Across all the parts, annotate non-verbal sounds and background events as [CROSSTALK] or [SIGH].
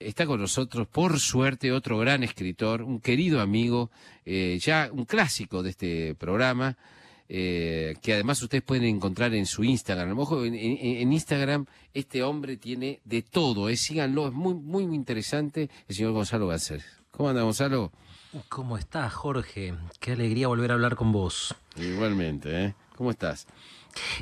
Está con nosotros, por suerte, otro gran escritor, un querido amigo, eh, ya un clásico de este programa, eh, que además ustedes pueden encontrar en su Instagram. Ojo, en, en, Instagram este hombre tiene de todo, eh, síganlo, es muy, muy interesante, el señor Gonzalo Gáceres. ¿Cómo anda, Gonzalo? ¿Cómo estás, Jorge? Qué alegría volver a hablar con vos. Igualmente, ¿eh? ¿Cómo estás?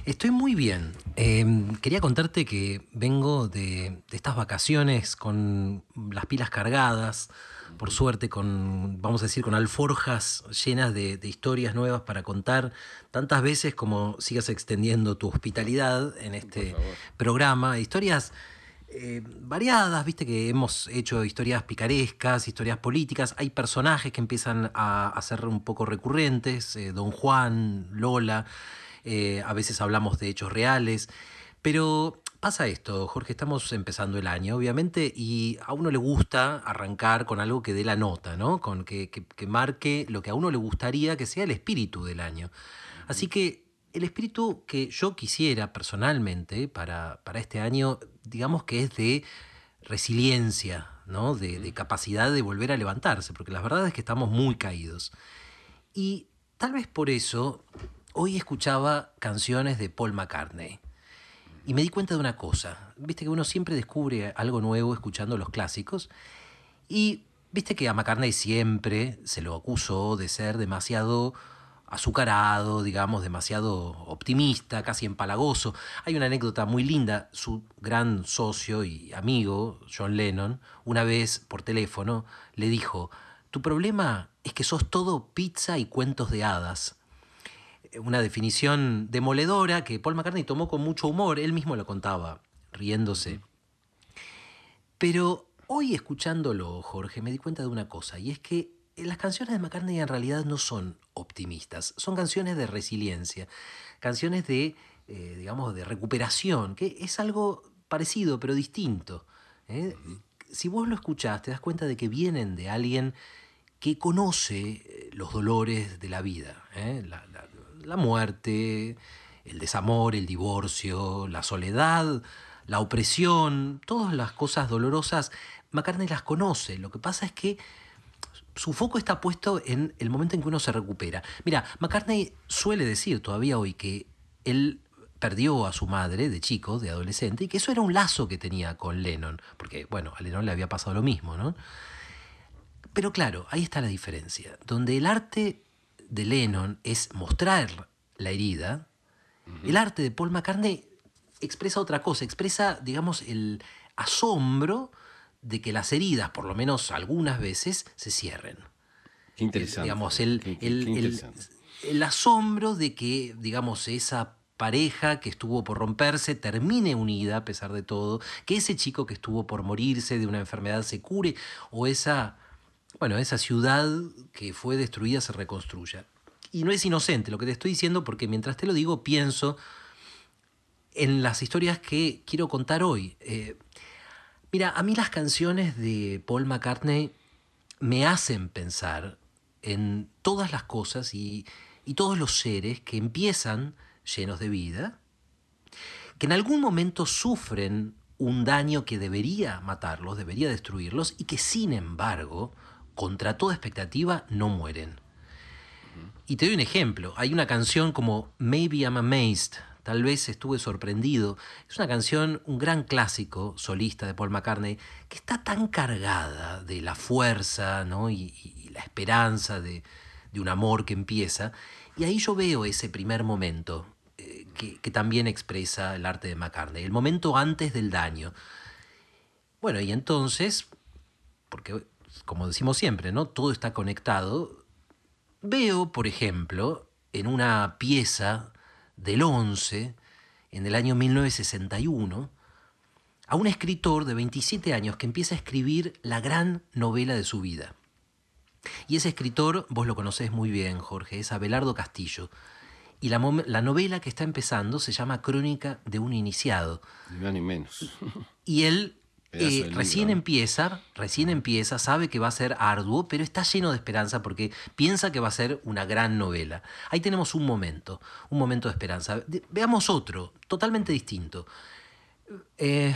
Estoy muy bien. Em, quería contarte que vengo de, estas vacaciones con las pilas cargadas, por suerte, con, vamos a decir, con alforjas llenas de, historias nuevas para contar tantas veces como sigas extendiendo tu hospitalidad en este programa. Historias eh, variadas, viste que hemos hecho historias picarescas, historias políticas, hay personajes que empiezan a, ser un poco recurrentes, eh, Don Juan, Lola. Eh, a veces hablamos de hechos reales, pero pasa esto, Jorge, estamos empezando el año, obviamente, y a uno le gusta arrancar con algo que dé la nota, ¿no? Con que, marque lo que a uno le gustaría que sea el espíritu del año. Así que el espíritu que yo quisiera personalmente para, para este año, digamos que es de resiliencia, ¿no? De, de, capacidad de volver a levantarse, porque la verdad es que estamos muy caídos. Y tal vez por eso hoy escuchaba canciones de Paul McCartney y me di cuenta de una cosa. Viste que uno siempre descubre algo nuevo escuchando los clásicos y viste que a McCartney siempre se lo acusó de ser demasiado azucarado, digamos, demasiado optimista, casi empalagoso. Hay una anécdota muy linda. Su gran socio y amigo, John Lennon, una vez por teléfono le dijo, tu problema es que sos todo pizza y cuentos de hadas una definición demoledora que Paul McCartney tomó con mucho humor, él mismo lo contaba, riéndose. Pero hoy escuchándolo, Jorge, me di cuenta de una cosa, y es que las canciones de McCartney en realidad no son optimistas, son canciones de resiliencia, canciones de, eh, digamos, de recuperación, que es algo parecido pero distinto. ¿eh? Si vos lo escuchás, te das cuenta de que vienen de alguien que conoce eh, los dolores de la vida, la, la muerte, el desamor, el divorcio, la soledad, la opresión, todas las cosas dolorosas, McCartney las conoce. Lo que pasa es que su foco está puesto en el momento en que uno se recupera. Mira, McCartney suele decir todavía hoy que él perdió a su madre de chico, de adolescente, y que eso era un lazo que tenía con Lennon, porque, bueno, a Lennon le había pasado lo mismo, ¿no? Pero claro, ahí está la diferencia, donde el arte de Lennon es mostrar la herida, el arte de Paul McCartney expresa otra cosa, expresa, digamos, el asombro de que las heridas, por lo menos algunas veces, se cierren. Qué interesante. digamos, el, el, asombro de que, digamos, esa pareja que estuvo por romperse termine unida a pesar de todo, que ese chico que estuvo por morirse de una enfermedad se cure, o esa bueno, esa ciudad que fue destruida se reconstruya. Y no es inocente lo que te estoy diciendo porque mientras te lo digo pienso en las historias que quiero contar hoy. Eh, mira, a mí las canciones de Paul McCartney me hacen pensar en todas las cosas y, y todos los seres que empiezan llenos de vida, que en algún momento sufren un daño que debería matarlos, debería destruirlos, y que sin embargo contra toda expectativa, no mueren. Y te doy un ejemplo. Hay una canción como Maybe I'm Amazed, tal vez estuve sorprendido. Es una canción, un gran clásico solista de Paul McCartney, que está tan cargada de la fuerza ¿no? y, la esperanza de, un amor que empieza. Y ahí yo veo ese primer momento eh, que, que también expresa el arte de McCartney, el momento antes del daño. Bueno, y entonces, porque como decimos siempre, ¿no? Todo está conectado. Veo, por ejemplo, en una pieza del 11, en el año 1961, a un escritor de 27 años que empieza a escribir la gran novela de su vida. Y ese escritor, vos lo conocés muy bien, Jorge, es Abelardo Castillo. Y la, la novela que está empezando se llama Crónica de un iniciado. Ni menos. Y él eh, recién empieza, recién empieza, sabe que va a ser arduo, pero está lleno de esperanza porque piensa que va a ser una gran novela. Ahí tenemos un momento, un momento de esperanza. veamos otro, totalmente distinto. Eh,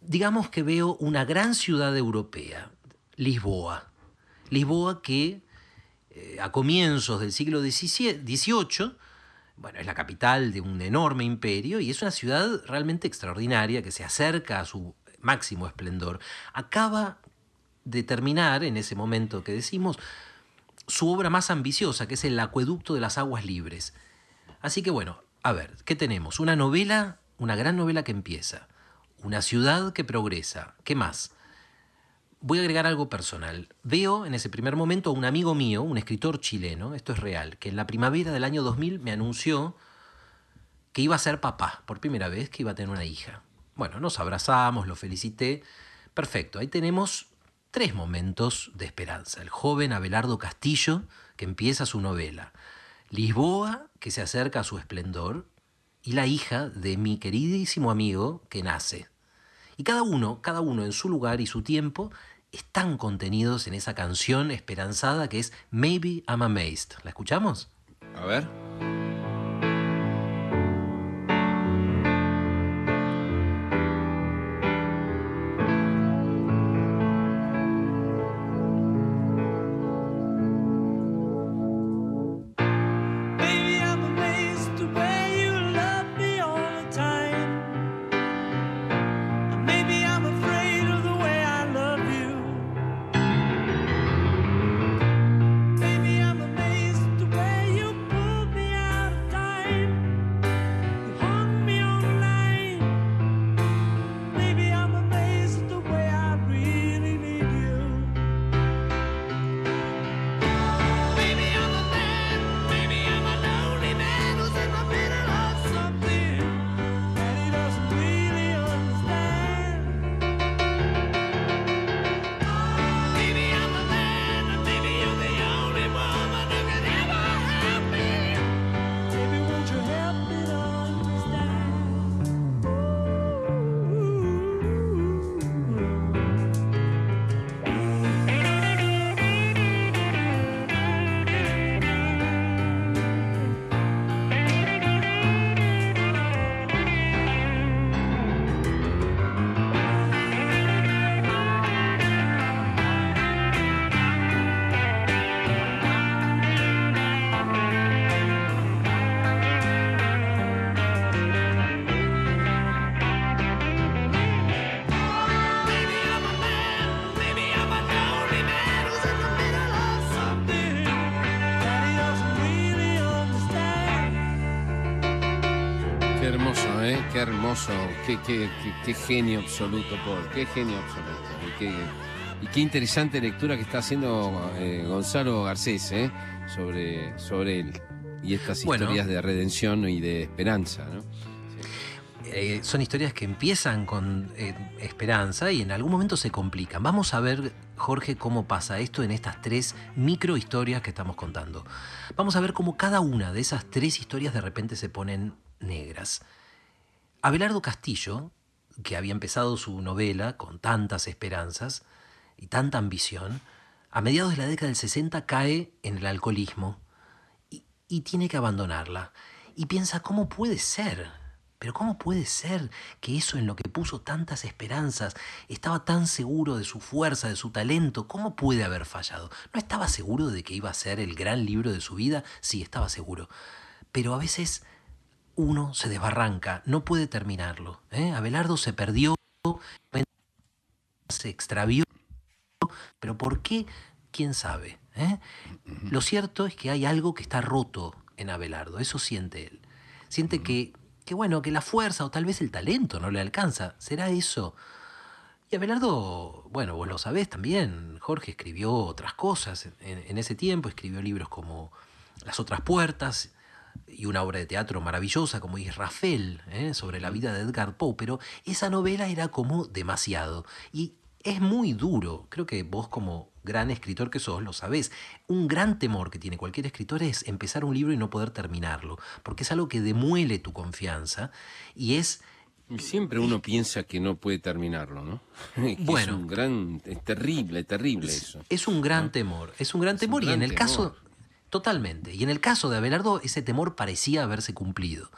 digamos que veo una gran ciudad europea, Lisboa. Lisboa que eh, a comienzos del siglo XVIII, bueno, es la capital de un enorme imperio y es una ciudad realmente extraordinaria que se acerca a su máximo esplendor. Acaba de terminar, en ese momento que decimos, su obra más ambiciosa, que es El Acueducto de las Aguas Libres. Así que bueno, a ver, ¿qué tenemos? Una novela, una gran novela que empieza, una ciudad que progresa, ¿qué más? Voy a agregar algo personal. Veo en ese primer momento a un amigo mío, un escritor chileno, esto es real, que en la primavera del año 2000 me anunció que iba a ser papá, por primera vez que iba a tener una hija. Bueno, nos abrazamos, lo felicité. Perfecto, ahí tenemos tres momentos de esperanza. El joven Abelardo Castillo, que empieza su novela. Lisboa, que se acerca a su esplendor. Y la hija de mi queridísimo amigo, que nace. Y cada uno, cada uno en su lugar y su tiempo, están contenidos en esa canción esperanzada que es Maybe I'm Amazed. ¿La escuchamos? A ver. Qué, genio absoluto, Paul, qué genio absoluto. Y qué, interesante lectura que está haciendo eh, Gonzalo Garcés eh, sobre, sobre él y estas historias de redención y de esperanza. Eh, son historias que empiezan con esperanza y en algún momento se complican. Vamos a ver, Jorge, cómo pasa esto en estas tres micro historias que estamos contando. Vamos a ver cómo cada una de esas tres historias de repente se ponen negras. Abelardo Castillo, que había empezado su novela con tantas esperanzas y tanta ambición, a mediados de la década del 60 cae en el alcoholismo y, tiene que abandonarla. Y piensa, ¿cómo puede ser? Pero ¿cómo puede ser que eso en lo que puso tantas esperanzas, estaba tan seguro de su fuerza, de su talento, ¿cómo puede haber fallado? ¿No estaba seguro de que iba a ser el gran libro de su vida? Sí, estaba seguro. Pero a veces uno se desbarranca, no puede terminarlo. ¿eh? Abelardo se perdió, se extravió, pero ¿por qué? ¿Quién sabe? ¿eh? Lo cierto es que hay algo que está roto en Abelardo, eso siente él. Siente que, que, bueno, que la fuerza o tal vez el talento no le alcanza. ¿Será eso? Y Abelardo, bueno, vos lo sabés también, Jorge escribió otras cosas en, en ese tiempo, escribió libros como Las otras puertas, y una obra de teatro maravillosa como Israfel, ¿eh? sobre la vida de Edgar Poe, pero esa novela era como demasiado. Y es muy duro, creo que vos como gran escritor que sos lo sabés, un gran temor que tiene cualquier escritor es empezar un libro y no poder terminarlo, porque es algo que demuele tu confianza y es... Siempre uno piensa que no puede terminarlo, ¿no? [LAUGHS] bueno, es un gran, es terrible, terrible eso. Es un gran temor, es un gran temor y en el caso Totalmente. Y en el caso de Abelardo, ese temor parecía haberse cumplido.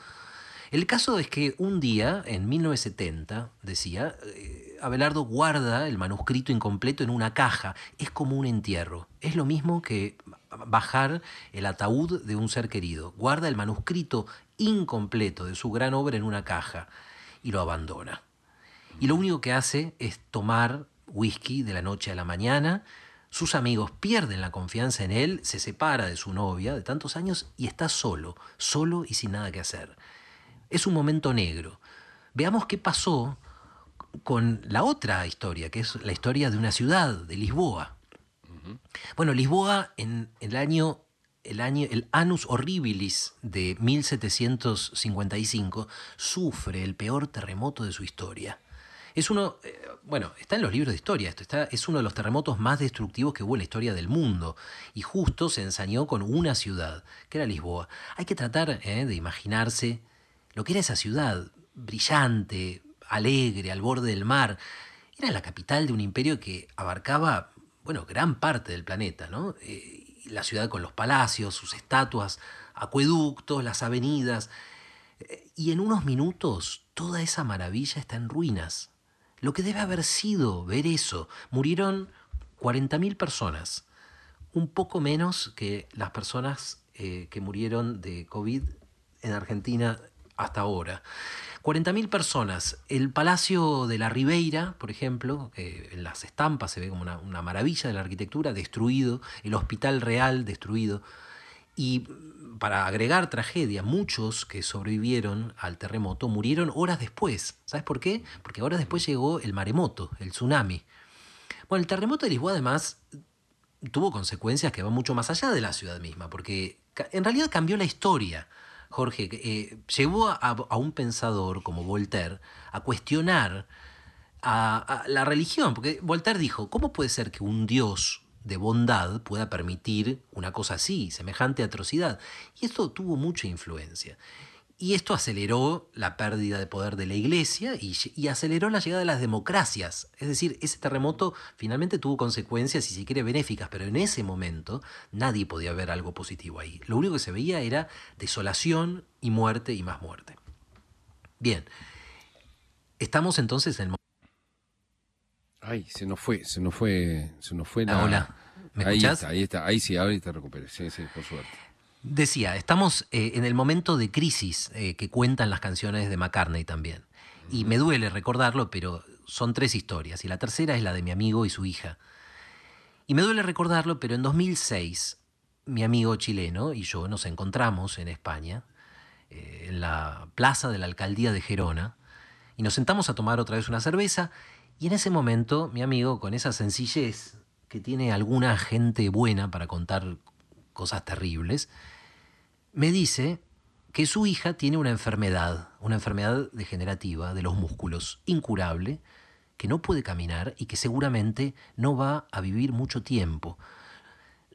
El caso es que un día, en 1970, decía, eh, Abelardo guarda el manuscrito incompleto en una caja. Es como un entierro. Es lo mismo que bajar el ataúd de un ser querido. Guarda el manuscrito incompleto de su gran obra en una caja y lo abandona. Y lo único que hace es tomar whisky de la noche a la mañana. Sus amigos pierden la confianza en él, se separa de su novia de tantos años y está solo, solo y sin nada que hacer. Es un momento negro. Veamos qué pasó con la otra historia, que es la historia de una ciudad, de Lisboa. Bueno, Lisboa en el año el año, el Anus Horribilis de 1755 sufre el peor terremoto de su historia. Es uno, eh, bueno, está en los libros de historia, esto está, es uno de los terremotos más destructivos que hubo en la historia del mundo. Y justo se ensañó con una ciudad, que era Lisboa. Hay que tratar eh, de imaginarse lo que era esa ciudad, brillante, alegre, al borde del mar. Era la capital de un imperio que abarcaba, bueno, gran parte del planeta, ¿no? Eh, la ciudad con los palacios, sus estatuas, acueductos, las avenidas. Y en unos minutos toda esa maravilla está en ruinas. Lo que debe haber sido ver eso. Murieron 40.000 personas, un poco menos que las personas eh, que murieron de COVID en Argentina hasta ahora. 40.000 personas. El Palacio de la Ribeira, por ejemplo, en las estampas se ve como una, maravilla de la arquitectura, destruido. El Hospital Real, destruido. Y para agregar tragedia, muchos que sobrevivieron al terremoto murieron horas después. ¿Sabes por qué? Porque horas después llegó el maremoto, el tsunami. Bueno, el terremoto de Lisboa además tuvo consecuencias que van mucho más allá de la ciudad misma, porque en realidad cambió la historia Jorge, eh, llevó a, un pensador como Voltaire a cuestionar a, la religión, porque Voltaire dijo, ¿cómo puede ser que un Dios de bondad pueda permitir una cosa así, semejante atrocidad? Y esto tuvo mucha influencia. Y esto aceleró la pérdida de poder de la iglesia y, aceleró la llegada de las democracias. Es decir, ese terremoto finalmente tuvo consecuencias, y si quiere, benéficas, pero en ese momento nadie podía ver algo positivo ahí. Lo único que se veía era desolación y muerte y más muerte. Bien, estamos entonces en el Ay, se nos fue, se nos fue, se nos fue la... hola, ¿me ahí Está, ahí está, ahí sí, ahorita recuperé, sí, sí, por suerte. Decía, estamos eh, en el momento de crisis eh, que cuentan las canciones de McCartney también. Y me duele recordarlo, pero son tres historias. Y la tercera es la de mi amigo y su hija. Y me duele recordarlo, pero en 2006 mi amigo chileno y yo nos encontramos en España, eh, en la plaza de la alcaldía de Gerona, y nos sentamos a tomar otra vez una cerveza. Y en ese momento mi amigo, con esa sencillez que tiene alguna gente buena para contar cosas terribles, me dice que su hija tiene una enfermedad, una enfermedad degenerativa de los músculos, incurable, que no puede caminar y que seguramente no va a vivir mucho tiempo.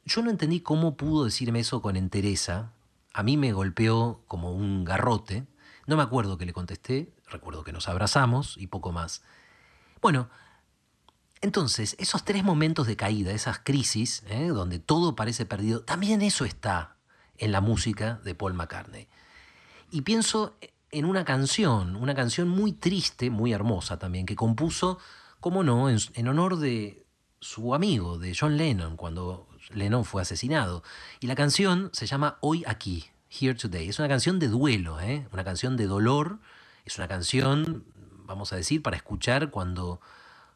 Yo no entendí cómo pudo decirme eso con entereza. A mí me golpeó como un garrote. No me acuerdo que le contesté, recuerdo que nos abrazamos y poco más. Bueno, entonces, esos tres momentos de caída, esas crisis, ¿eh? donde todo parece perdido, también eso está en la música de Paul McCartney. Y pienso en una canción, una canción muy triste, muy hermosa también, que compuso, como no, en, honor de su amigo, de John Lennon, cuando Lennon fue asesinado. Y la canción se llama Hoy aquí, Here Today. Es una canción de duelo, ¿eh? una canción de dolor, es una canción, vamos a decir, para escuchar cuando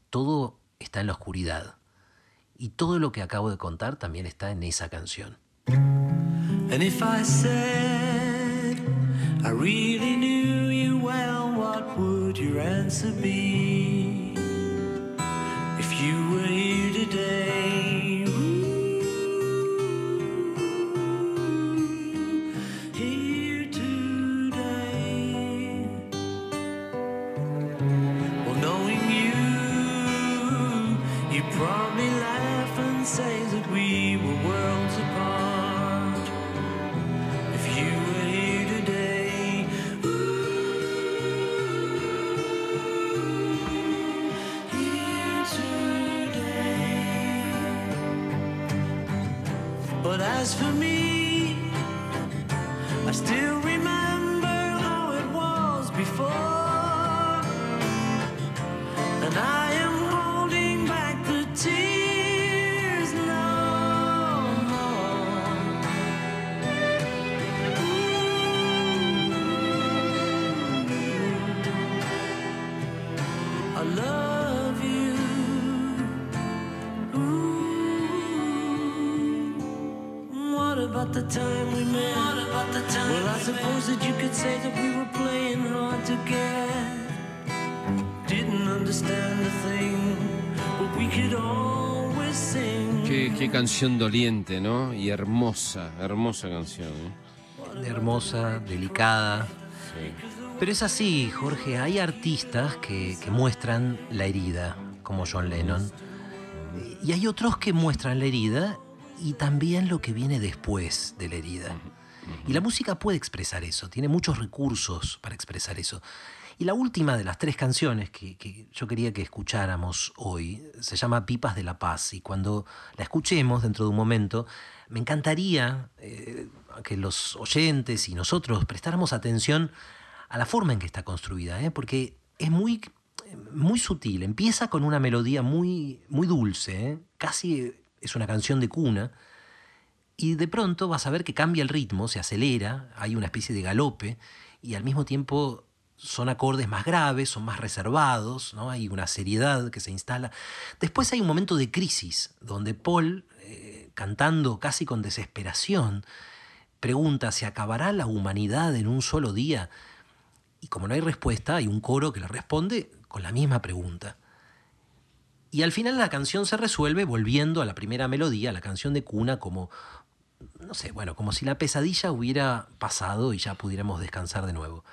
todo está en la oscuridad. Y todo lo que acabo de contar también está en esa canción. And if I said I really knew you well, what would your answer be? If you were here today, was for me. I still remember how it was before. And I am holding back the tears no more. Ooh. I love. About the time we met? What about the time well, I suppose that you could say that we were playing hard to get. Didn't understand a thing, but we could always sing. Qué, qué canción doliente, ¿no? Y hermosa, hermosa canción. ¿eh? Hermosa, delicada. Pero es así, Jorge, hay artistas que, que muestran la herida, como John Lennon. Y hay otros que muestran la herida y también lo que viene después de la herida. Y la música puede expresar eso, tiene muchos recursos para expresar eso. Y la última de las tres canciones que, yo quería que escucháramos hoy se llama Pipas de la Paz. Y cuando la escuchemos dentro de un momento, me encantaría eh, que los oyentes y nosotros prestáramos atención a la forma en que está construida, ¿eh? porque es muy, muy sutil. Empieza con una melodía muy, muy dulce, ¿eh? casi es una canción de cuna, y de pronto vas a ver que cambia el ritmo, se acelera, hay una especie de galope, y al mismo tiempo son acordes más graves, son más reservados, ¿no? hay una seriedad que se instala. Después hay un momento de crisis, donde Paul, eh, cantando casi con desesperación, pregunta, ¿se acabará la humanidad en un solo día? Y como no hay respuesta, hay un coro que le responde con la misma pregunta. Y al final la canción se resuelve volviendo a la primera melodía, la canción de cuna, como, no sé, bueno, como si la pesadilla hubiera pasado y ya pudiéramos descansar de nuevo.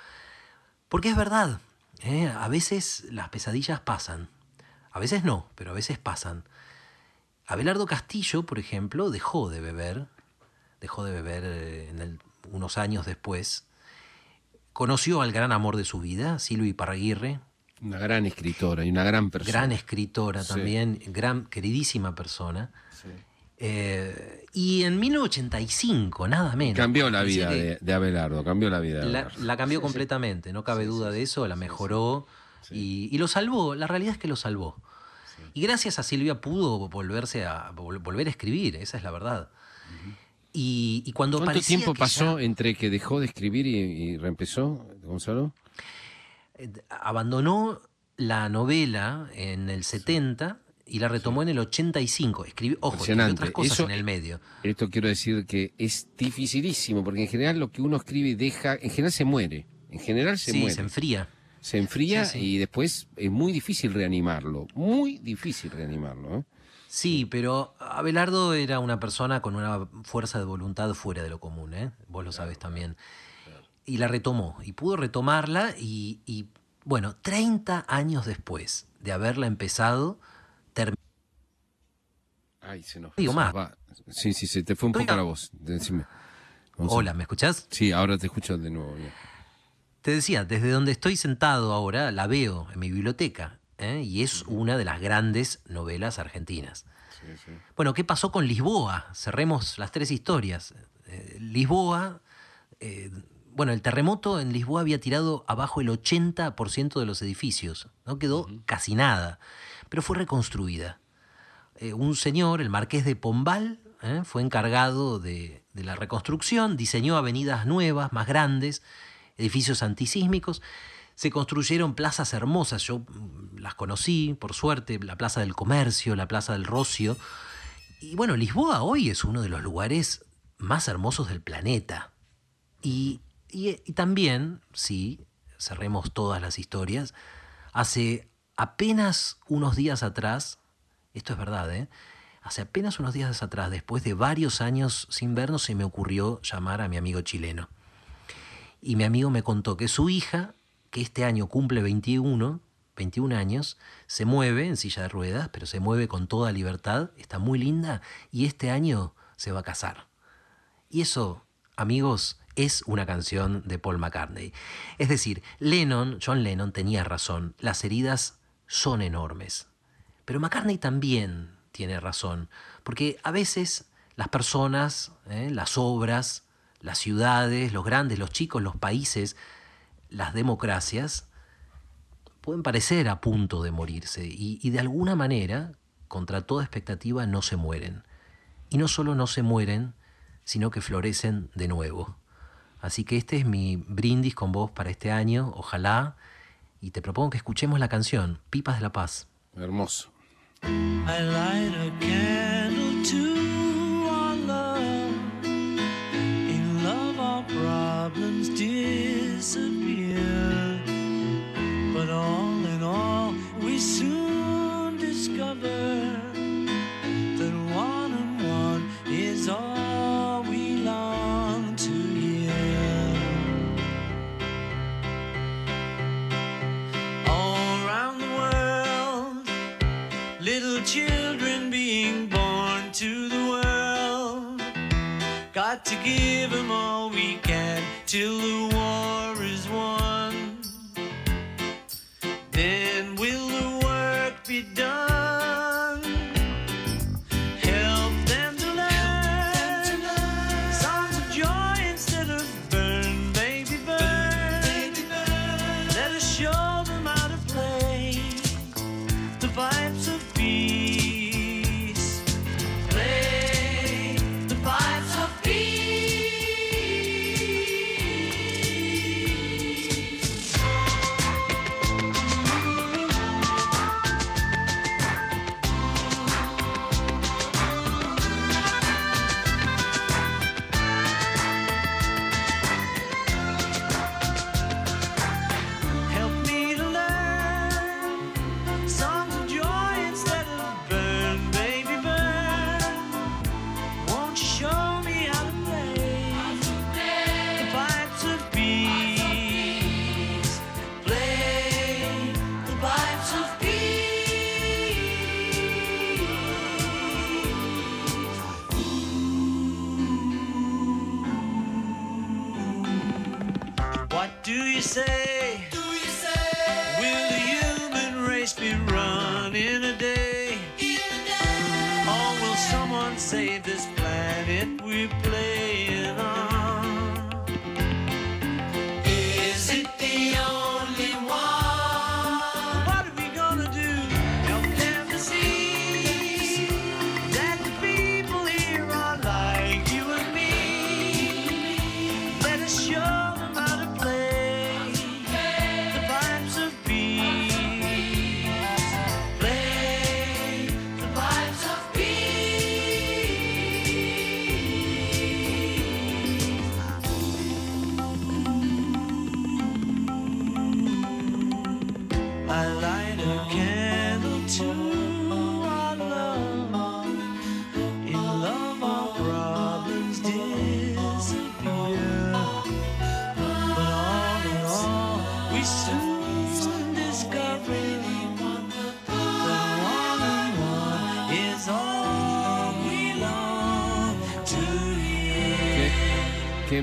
Porque es verdad, ¿eh? a veces las pesadillas pasan, a veces no, pero a veces pasan. Abelardo Castillo, por ejemplo, dejó de beber, dejó de beber eh, en unos años después, conoció al gran amor de su vida, Silvio Iparraguirre, una gran escritora y una gran persona. Gran escritora también, gran, queridísima persona. Eh, y en 1985, nada menos. Cambió la vida de, Abelardo, cambió la vida. la, cambió completamente, no cabe duda de eso, la mejoró y, lo salvó, la realidad es que lo salvó. Y gracias a Silvia pudo volverse a volver a escribir, esa es la verdad. y, cuando ¿Cuánto tiempo pasó entre que dejó de escribir y, y reempezó, Gonzalo? Eh, abandonó la novela en el 70 y la retomó en el 85. Escribió, ojo, escribió otras cosas en el medio. Esto quiero decir que es dificilísimo, porque en general lo que uno escribe deja, en general se muere. En general se muere. se enfría. Se enfría y después es muy difícil reanimarlo. Muy difícil reanimarlo. ¿eh? Sí, pero Abelardo era una persona con una fuerza de voluntad fuera de lo común, ¿eh? Vos lo sabes también y la retomó, y pudo retomarla y, bueno, 30 años después de haberla empezado, terminó. Ay, se nos, Digo más. Sí, sí, se te fue un poco la voz. Decime. Hola, ¿me escuchás? Sí, ahora te escucho de nuevo. Te decía, desde donde estoy sentado ahora, la veo en mi biblioteca, ¿eh? y es una de las grandes novelas argentinas. Bueno, ¿qué pasó con Lisboa? Cerremos las tres historias. Eh, Lisboa, eh, bueno, el terremoto en Lisboa había tirado abajo el 80% de los edificios, no quedó casi nada, pero fue reconstruida. Eh, un señor, el marqués de Pombal, eh, fue encargado de, la reconstrucción, diseñó avenidas nuevas, más grandes, edificios antisísmicos, se construyeron plazas hermosas, yo mm, las conocí, por suerte, la Plaza del Comercio, la Plaza del Rocio, y bueno, Lisboa hoy es uno de los lugares más hermosos del planeta. Y y, también, sí, cerremos todas las historias, hace apenas unos días atrás, esto es verdad, ¿eh? Hace apenas unos días atrás, después de varios años sin vernos, se me ocurrió llamar a mi amigo chileno. Y mi amigo me contó que su hija, que este año cumple 21, 21 años, se mueve en silla de ruedas, pero se mueve con toda libertad, está muy linda y este año se va a casar. Y eso, amigos, es una canción de Paul McCartney. Es decir, Lennon, John Lennon tenía razón, las heridas son enormes. Pero McCartney también tiene razón, porque a veces las personas, ¿eh? las obras, las ciudades, los grandes, los chicos, los países, las democracias, pueden parecer a punto de morirse y, y de alguna manera, contra toda expectativa, no se mueren. Y no solo no se mueren, sino que florecen de nuevo. Así que este es mi brindis con vos para este año, ojalá. Y te propongo que escuchemos la canción, Pipas de la Paz. Hermoso. I light a candle to our love. Love our problems disappear. Give them all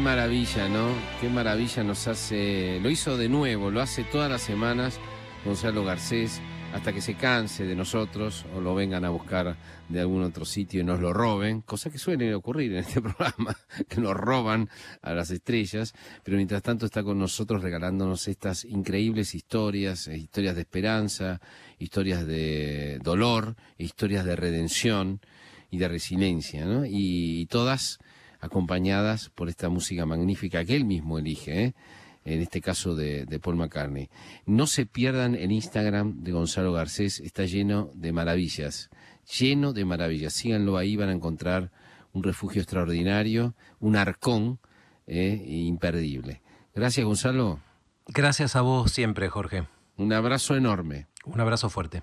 maravilla, ¿no? Qué maravilla nos hace. Lo hizo de nuevo, lo hace todas las semanas Gonzalo Garcés, hasta que se canse de nosotros o lo vengan a buscar de algún otro sitio y nos lo roben, cosa que suele ocurrir en este [LAUGHS] programa, que nos roban a las estrellas, pero mientras tanto está con nosotros regalándonos estas increíbles historias, eh, historias de esperanza, historias de dolor, historias de redención y de resiliencia, ¿no? Y, y todas acompañadas por esta música magnífica que él mismo elige, ¿eh? en este caso de, de, Paul McCartney. No se pierdan el Instagram de Gonzalo Garcés, está lleno de maravillas, lleno de maravillas. Síganlo ahí, van a encontrar un refugio extraordinario, un arcón eh, imperdible. Gracias, Gonzalo. Gracias a vos siempre, Jorge. Un abrazo enorme. Un abrazo fuerte.